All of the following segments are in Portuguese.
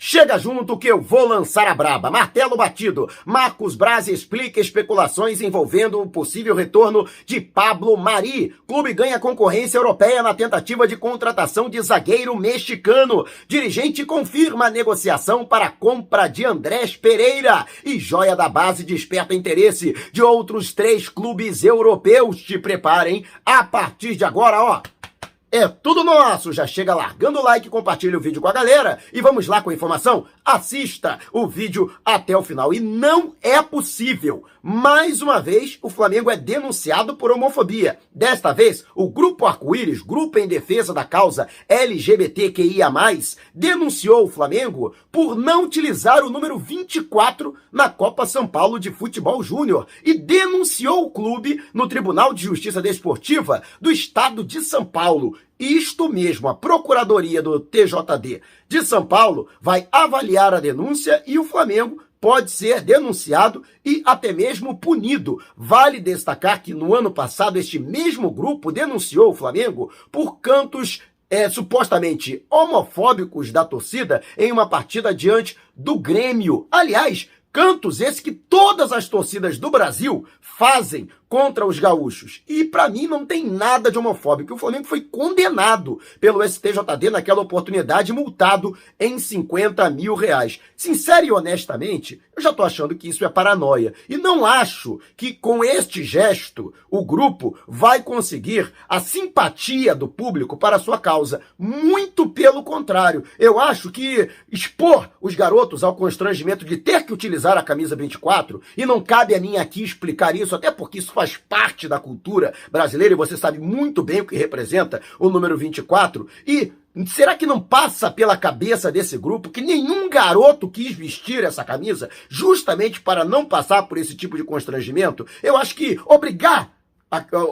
Chega junto que eu vou lançar a braba. Martelo batido. Marcos Braz explica especulações envolvendo o possível retorno de Pablo Mari. Clube ganha concorrência europeia na tentativa de contratação de zagueiro mexicano. Dirigente confirma a negociação para compra de Andrés Pereira. E joia da base desperta interesse de outros três clubes europeus. Te preparem. A partir de agora, ó. É tudo nosso! Já chega largando o like, compartilha o vídeo com a galera e vamos lá com a informação? Assista o vídeo até o final. E não é possível! Mais uma vez, o Flamengo é denunciado por homofobia. Desta vez, o Grupo Arco-Íris, grupo em defesa da causa LGBTQIA, denunciou o Flamengo por não utilizar o número 24 na Copa São Paulo de Futebol Júnior e denunciou o clube no Tribunal de Justiça Desportiva do Estado de São Paulo isto mesmo, a Procuradoria do TJD de São Paulo vai avaliar a denúncia e o Flamengo pode ser denunciado e até mesmo punido. Vale destacar que no ano passado este mesmo grupo denunciou o Flamengo por cantos é, supostamente homofóbicos da torcida em uma partida diante do Grêmio. Aliás, cantos esse que todas as torcidas do Brasil fazem contra os gaúchos. E para mim não tem nada de homofóbico. O Flamengo foi condenado pelo STJD naquela oportunidade, multado em 50 mil reais. Sincero e honestamente, eu já tô achando que isso é paranoia. E não acho que com este gesto o grupo vai conseguir a simpatia do público para a sua causa. Muito pelo contrário. Eu acho que expor os garotos ao constrangimento de ter que utilizar a camisa 24, e não cabe a mim aqui explicar isso, até porque isso faz parte da cultura brasileira e você sabe muito bem o que representa o número 24. E Será que não passa pela cabeça desse grupo que nenhum garoto quis vestir essa camisa justamente para não passar por esse tipo de constrangimento? Eu acho que obrigar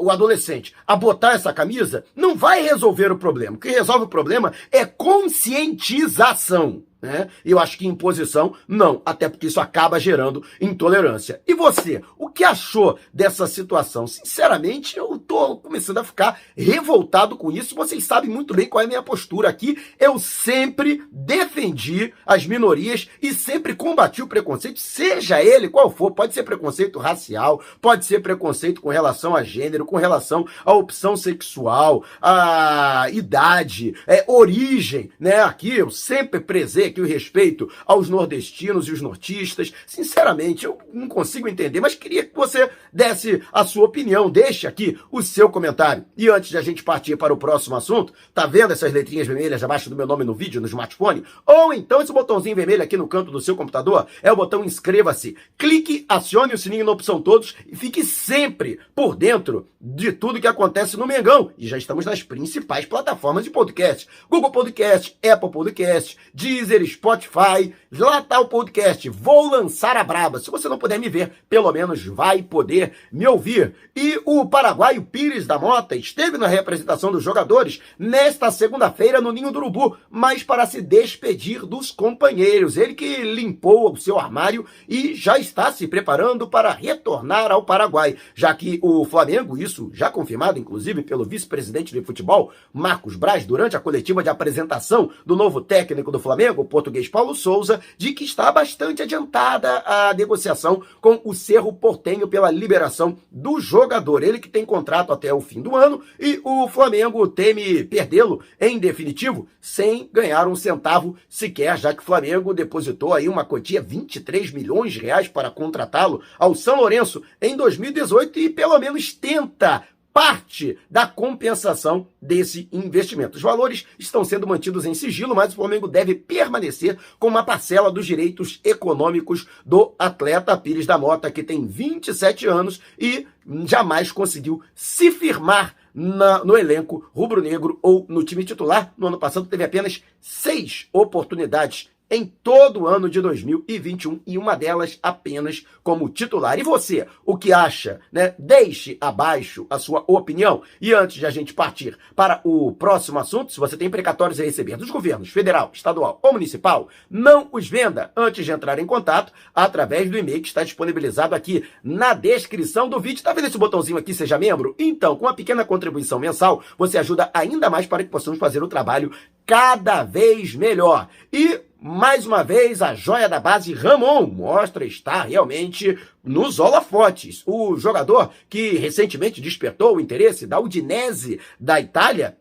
o adolescente a botar essa camisa não vai resolver o problema. O que resolve o problema é conscientização. Né? Eu acho que imposição, não, até porque isso acaba gerando intolerância. E você, o que achou dessa situação? Sinceramente, eu tô começando a ficar revoltado com isso. Vocês sabem muito bem qual é a minha postura aqui. Eu sempre defendi as minorias e sempre combati o preconceito, seja ele qual for. Pode ser preconceito racial, pode ser preconceito com relação a gênero, com relação à opção sexual, a idade, é, origem, né? Aqui eu sempre prezei aqui o respeito aos nordestinos e os nortistas. Sinceramente, eu não consigo entender, mas queria que você desse a sua opinião. Deixe aqui o seu comentário. E antes de a gente partir para o próximo assunto, tá vendo essas letrinhas vermelhas abaixo do meu nome no vídeo, no smartphone? Ou então esse botãozinho vermelho aqui no canto do seu computador é o botão inscreva-se. Clique, acione o sininho na opção todos e fique sempre por dentro de tudo que acontece no Mengão. E já estamos nas principais plataformas de podcast. Google Podcast, Apple Podcast, Deezer, Deezer, Spotify. Lá tá o podcast. Vou lançar a braba. Se você não puder me ver, pelo menos vai poder me ouvir. E o paraguaio Pires da Mota esteve na representação dos jogadores nesta segunda-feira no Ninho do Urubu, mas para se despedir dos companheiros. Ele que limpou o seu armário e já está se preparando para retornar ao Paraguai, já que o Flamengo, isso já confirmado inclusive pelo vice-presidente de futebol, Marcos Braz, durante a coletiva de apresentação do novo técnico do Flamengo, português Paulo Souza, de que está bastante adiantada a negociação com o Cerro Portenho pela liberação do jogador. Ele que tem contrato até o fim do ano e o Flamengo teme perdê-lo em definitivo sem ganhar um centavo sequer, já que o Flamengo depositou aí uma quantia 23 milhões de reais para contratá-lo ao São Lourenço em 2018 e pelo menos tenta parte da compensação desse investimento. Os valores estão sendo mantidos em sigilo, mas o Flamengo deve permanecer com uma parcela dos direitos econômicos do atleta Pires da Mota, que tem 27 anos e jamais conseguiu se firmar na, no elenco rubro-negro ou no time titular. No ano passado teve apenas seis oportunidades em todo o ano de 2021 e uma delas apenas como titular. E você, o que acha? Né? Deixe abaixo a sua opinião. E antes de a gente partir para o próximo assunto, se você tem precatórios a receber dos governos federal, estadual ou municipal, não os venda antes de entrar em contato através do e-mail que está disponibilizado aqui na descrição do vídeo. Tá vendo esse botãozinho aqui, seja membro? Então, com uma pequena contribuição mensal, você ajuda ainda mais para que possamos fazer o trabalho cada vez melhor. E mais uma vez a joia da base Ramon mostra estar realmente nos holofotes. O jogador que recentemente despertou o interesse da Udinese da Itália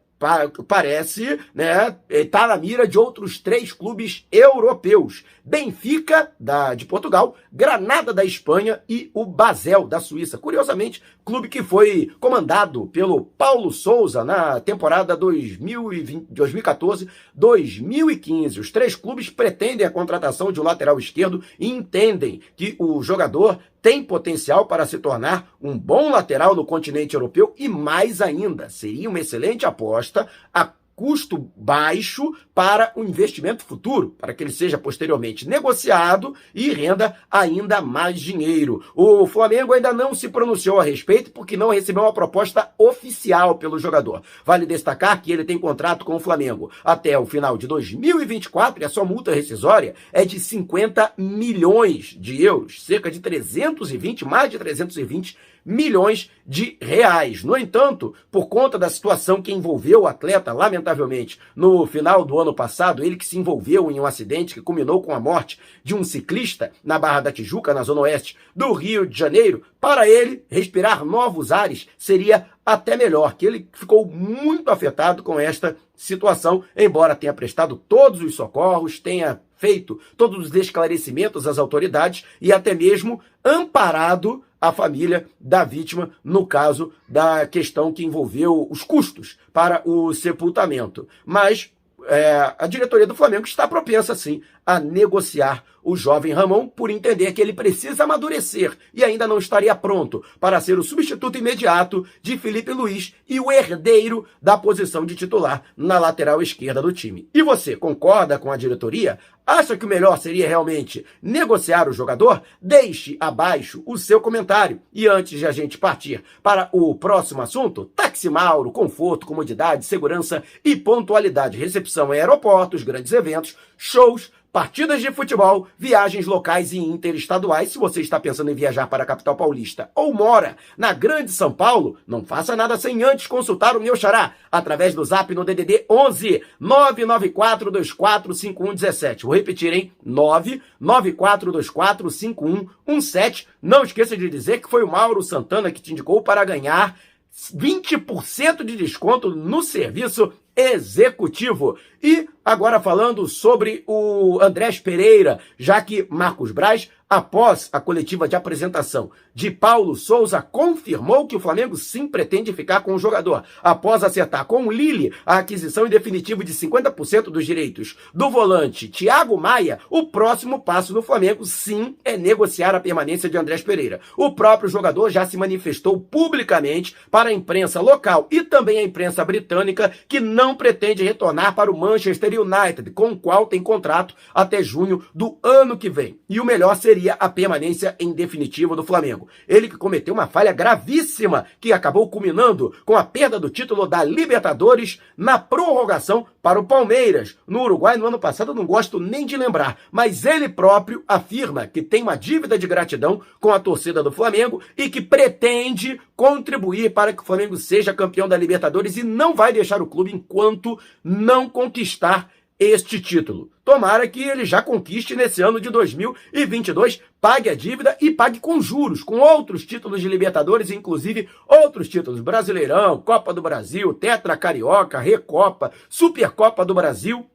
parece, né, tá na mira de outros três clubes europeus. Benfica, da, de Portugal, Granada da Espanha e o Basel da Suíça. Curiosamente, clube que foi comandado pelo Paulo Souza na temporada 2014-2015. Os três clubes pretendem a contratação de um lateral esquerdo e entendem que o jogador tem potencial para se tornar um bom lateral no continente europeu e mais ainda, seria uma excelente aposta a custo baixo para o investimento futuro, para que ele seja posteriormente negociado e renda ainda mais dinheiro. O Flamengo ainda não se pronunciou a respeito porque não recebeu uma proposta oficial pelo jogador. Vale destacar que ele tem contrato com o Flamengo até o final de 2024 e a sua multa rescisória é de 50 milhões de euros, cerca de 320, mais de 320 milhões de reais. No entanto, por conta da situação que envolveu o atleta, lamentavelmente, no final do ano passado, ele que se envolveu em um acidente que culminou com a morte de um ciclista na Barra da Tijuca, na zona oeste do Rio de Janeiro, para ele respirar novos ares seria até melhor, que ele ficou muito afetado com esta situação, embora tenha prestado todos os socorros, tenha feito todos os esclarecimentos às autoridades e até mesmo amparado a família da vítima no caso da questão que envolveu os custos para o sepultamento. Mas é, a diretoria do Flamengo está propensa, sim, a negociar o jovem Ramon por entender que ele precisa amadurecer e ainda não estaria pronto para ser o substituto imediato de Felipe Luiz e o herdeiro da posição de titular na lateral esquerda do time. E você concorda com a diretoria? Acha que o melhor seria realmente negociar o jogador? Deixe abaixo o seu comentário. E antes de a gente partir para o próximo assunto, Táxi Mauro, conforto, comodidade, segurança e pontualidade, recepção em aeroportos, grandes eventos, shows, partidas de futebol, viagens locais e interestaduais. Se você está pensando em viajar para a capital paulista ou mora na Grande São Paulo, não faça nada sem antes consultar o meu xará através do zap no DDD 11 994245117. Vou repetir, hein? 994245117. Não esqueça de dizer que foi o Mauro Santana que te indicou para ganhar 20% de desconto no serviço executivo. E agora falando sobre o Andrés Pereira, já que Marcos Braz após a coletiva de apresentação de Paulo Souza, confirmou que o Flamengo sim pretende ficar com o jogador. Após acertar com o Lille a aquisição em definitivo de 50% dos direitos do volante Thiago Maia, o próximo passo do Flamengo sim é negociar a permanência de Andrés Pereira. O próprio jogador já se manifestou publicamente para a imprensa local e também a imprensa britânica que não pretende retornar para o Manchester United, com o qual tem contrato até junho do ano que vem. E o melhor seria a permanência em definitivo do Flamengo. Ele que cometeu uma falha gravíssima que acabou culminando com a perda do título da Libertadores na prorrogação para o Palmeiras. No Uruguai, no ano passado, não gosto nem de lembrar, mas ele próprio afirma que tem uma dívida de gratidão com a torcida do Flamengo e que pretende contribuir para que o Flamengo seja campeão da Libertadores e não vai deixar o clube enquanto não conquistar este título. Tomara que ele já conquiste nesse ano de 2022, pague a dívida e pague com juros, com outros títulos de Libertadores, inclusive outros títulos: Brasileirão, Copa do Brasil, Tetra Carioca, Recopa, Supercopa do Brasil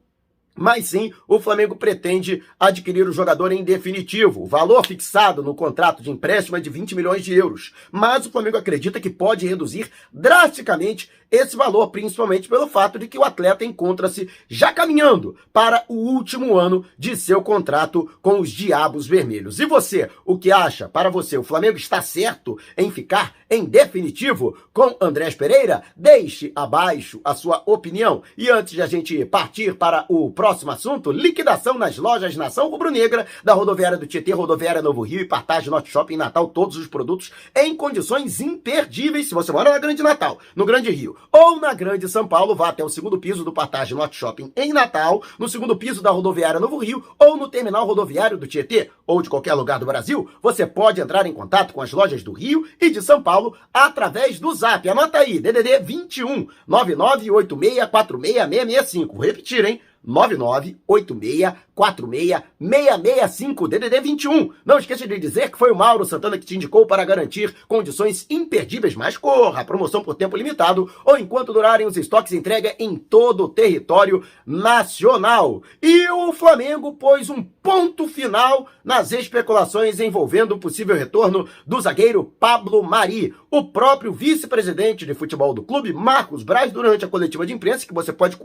mas sim, o Flamengo pretende adquirir o jogador em definitivo. O valor fixado no contrato de empréstimo é de 20 milhões de euros. Mas o Flamengo acredita que pode reduzir drasticamente esse valor, principalmente pelo fato de que o atleta encontra-se já caminhando para o último ano de seu contrato com os Diabos Vermelhos. E você, o que acha? Para você, o Flamengo está certo em ficar em definitivo com Andrés Pereira? Deixe abaixo a sua opinião. E antes de a gente partir para o próximo assunto, liquidação nas lojas Nação Rubro-Negra da rodoviária do Tietê, rodoviária Novo Rio e Partage Norte Shopping Natal, todos os produtos em condições imperdíveis se você mora na Grande Natal, no Grande Rio ou na Grande São Paulo, vá até o segundo piso do Partage Norte Shopping em Natal, no segundo piso da rodoviária Novo Rio ou no terminal rodoviário do Tietê ou de qualquer lugar do Brasil, você pode entrar em contato com as lojas do Rio e de São Paulo através do Zap. Anota aí, DDD 21 998646665. Vou repetir, hein? 998646665 DDD 21. Não esqueça de dizer que foi o Mauro Santana que te indicou para garantir condições imperdíveis, mas corra, promoção por tempo limitado ou enquanto durarem os estoques entrega em todo o território nacional. E o Flamengo pôs um ponto final nas especulações envolvendo o possível retorno do zagueiro Pablo Mari. O próprio vice-presidente de futebol do clube, Marcos Braz, durante a coletiva de imprensa, que você pode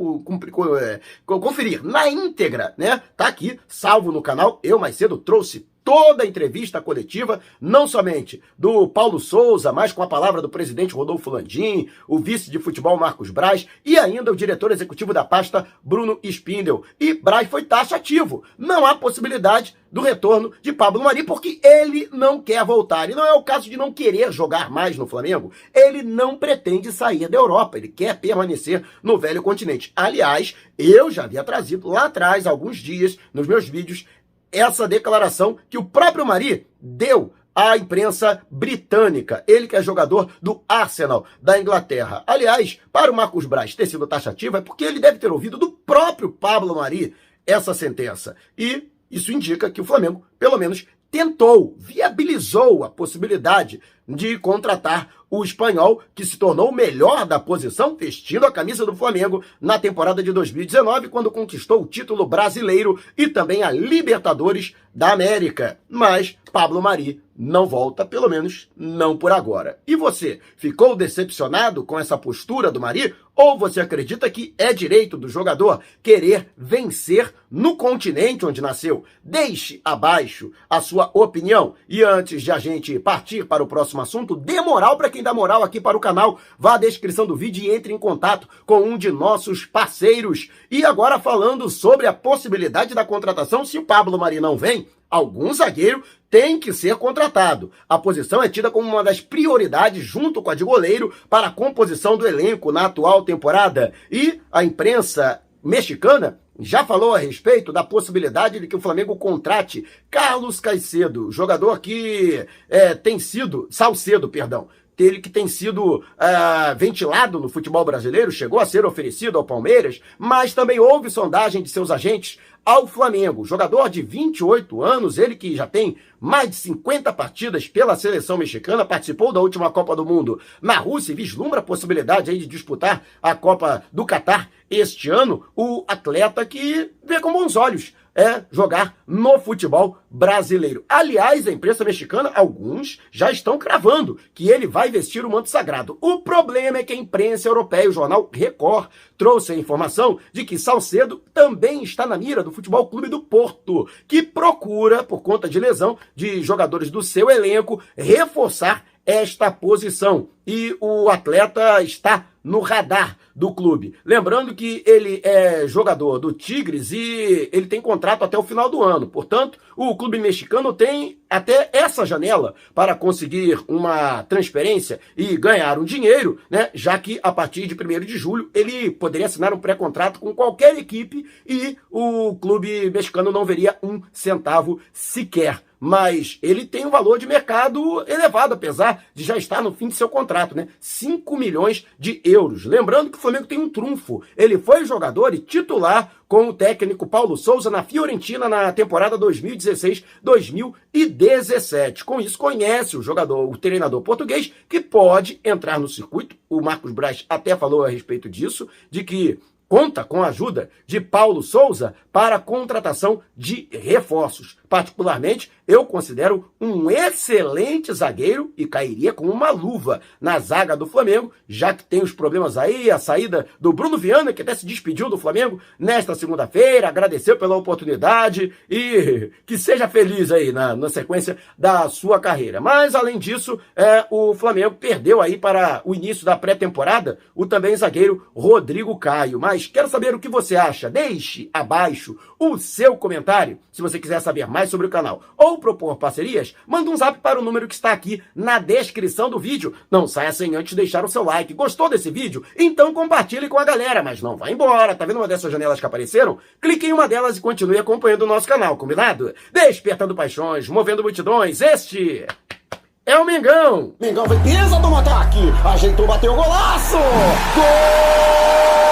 é, conferir na íntegra, né? Tá aqui, salvo no canal. Eu mais cedo trouxe toda a entrevista coletiva, não somente do Paulo Souza, mas com a palavra do presidente Rodolfo Landim, o vice de futebol Marcos Braz e ainda o diretor executivo da pasta Bruno Spindel. E Braz foi taxativo. Não há possibilidade do retorno de Pablo Mari, porque ele não quer voltar. E não é o caso de não querer jogar mais no Flamengo. Ele não pretende sair da Europa. Ele quer permanecer no velho continente. Aliás, eu já havia trazido lá atrás, alguns dias, nos meus vídeos, essa declaração que o próprio Mari deu à imprensa britânica. Ele que é jogador do Arsenal da Inglaterra. Aliás, para o Marcos Braz ter sido taxativo é porque ele deve ter ouvido do próprio Pablo Mari essa sentença. E isso indica que o Flamengo, pelo menos, tentou, viabilizou a possibilidade de contratar o espanhol, que se tornou o melhor da posição, vestindo a camisa do Flamengo na temporada de 2019, quando conquistou o título brasileiro e também a Libertadores da América. Mas Pablo Mari não volta, pelo menos não por agora. E você, ficou decepcionado com essa postura do Mari? Ou você acredita que é direito do jogador querer vencer no continente onde nasceu? Deixe abaixo a sua opinião. E antes de a gente partir para o próximo assunto, dê moral para quem dá moral aqui para o canal. Vá à descrição do vídeo e entre em contato com um de nossos parceiros. E agora falando sobre a possibilidade da contratação, se o Pablo Mari não vem, algum zagueiro tem que ser contratado. A posição é tida como uma das prioridades, junto com a de goleiro, para a composição do elenco na atual temporada. E a imprensa mexicana já falou a respeito da possibilidade de que o Flamengo contrate Carlos Caicedo, jogador que é, tem sido, Salcedo, perdão, ele que tem sido uh, ventilado no futebol brasileiro, chegou a ser oferecido ao Palmeiras, mas também houve sondagem de seus agentes ao Flamengo. Jogador de 28 anos, ele que já tem mais de 50 partidas pela seleção mexicana, participou da última Copa do Mundo na Rússia e vislumbra a possibilidade aí de disputar a Copa do Catar este ano. O atleta que vê com bons olhos é jogar no futebol brasileiro. Aliás, a imprensa mexicana, alguns já estão cravando que ele vai vestir o manto sagrado. O problema é que a imprensa europeia, o jornal Record, trouxe a informação de que Salcedo também está na mira do Futebol Clube do Porto, que procura, por conta de lesão de jogadores do seu elenco, reforçar esta posição. E o atleta está no radar do clube. Lembrando que ele é jogador do Tigres e ele tem contrato até o final do ano. Portanto, o clube mexicano tem até essa janela para conseguir uma transferência e ganhar um dinheiro, né? Já que a partir de 1 de julho ele poderia assinar um pré-contrato com qualquer equipe e o clube mexicano não veria um centavo sequer mas ele tem um valor de mercado elevado, apesar de já estar no fim de seu contrato, né? 5 milhões de euros. Lembrando que o Flamengo tem um trunfo. Ele foi jogador e titular com o técnico Paulo Souza na Fiorentina na temporada 2016-2017. Com isso, conhece o jogador, o treinador português, que pode entrar no circuito. O Marcos Braz até falou a respeito disso, de que conta com a ajuda de Paulo Souza para a contratação de reforços. Particularmente, eu considero um excelente zagueiro e cairia com uma luva na zaga do Flamengo, já que tem os problemas aí, a saída do Bruno Viana, que até se despediu do Flamengo nesta segunda-feira, agradeceu pela oportunidade e que seja feliz aí na, na sequência da sua carreira. Mas, além disso, é, o Flamengo perdeu aí para o início da pré-temporada o também zagueiro Rodrigo Caio. Mas quero saber o que você acha. Deixe abaixo o seu comentário se você quiser saber mais mais sobre o canal ou propor parcerias, manda um zap para o número que está aqui na descrição do vídeo. Não saia sem antes deixar o seu like. Gostou desse vídeo? Então compartilhe com a galera, mas não vá embora. Tá vendo uma dessas janelas que apareceram? Clique em uma delas e continue acompanhando o nosso canal, combinado? Despertando paixões, movendo multidões, este é o Mengão. Mengão foi pisa do ataque, ajeitou, bateu o golaço. Gol!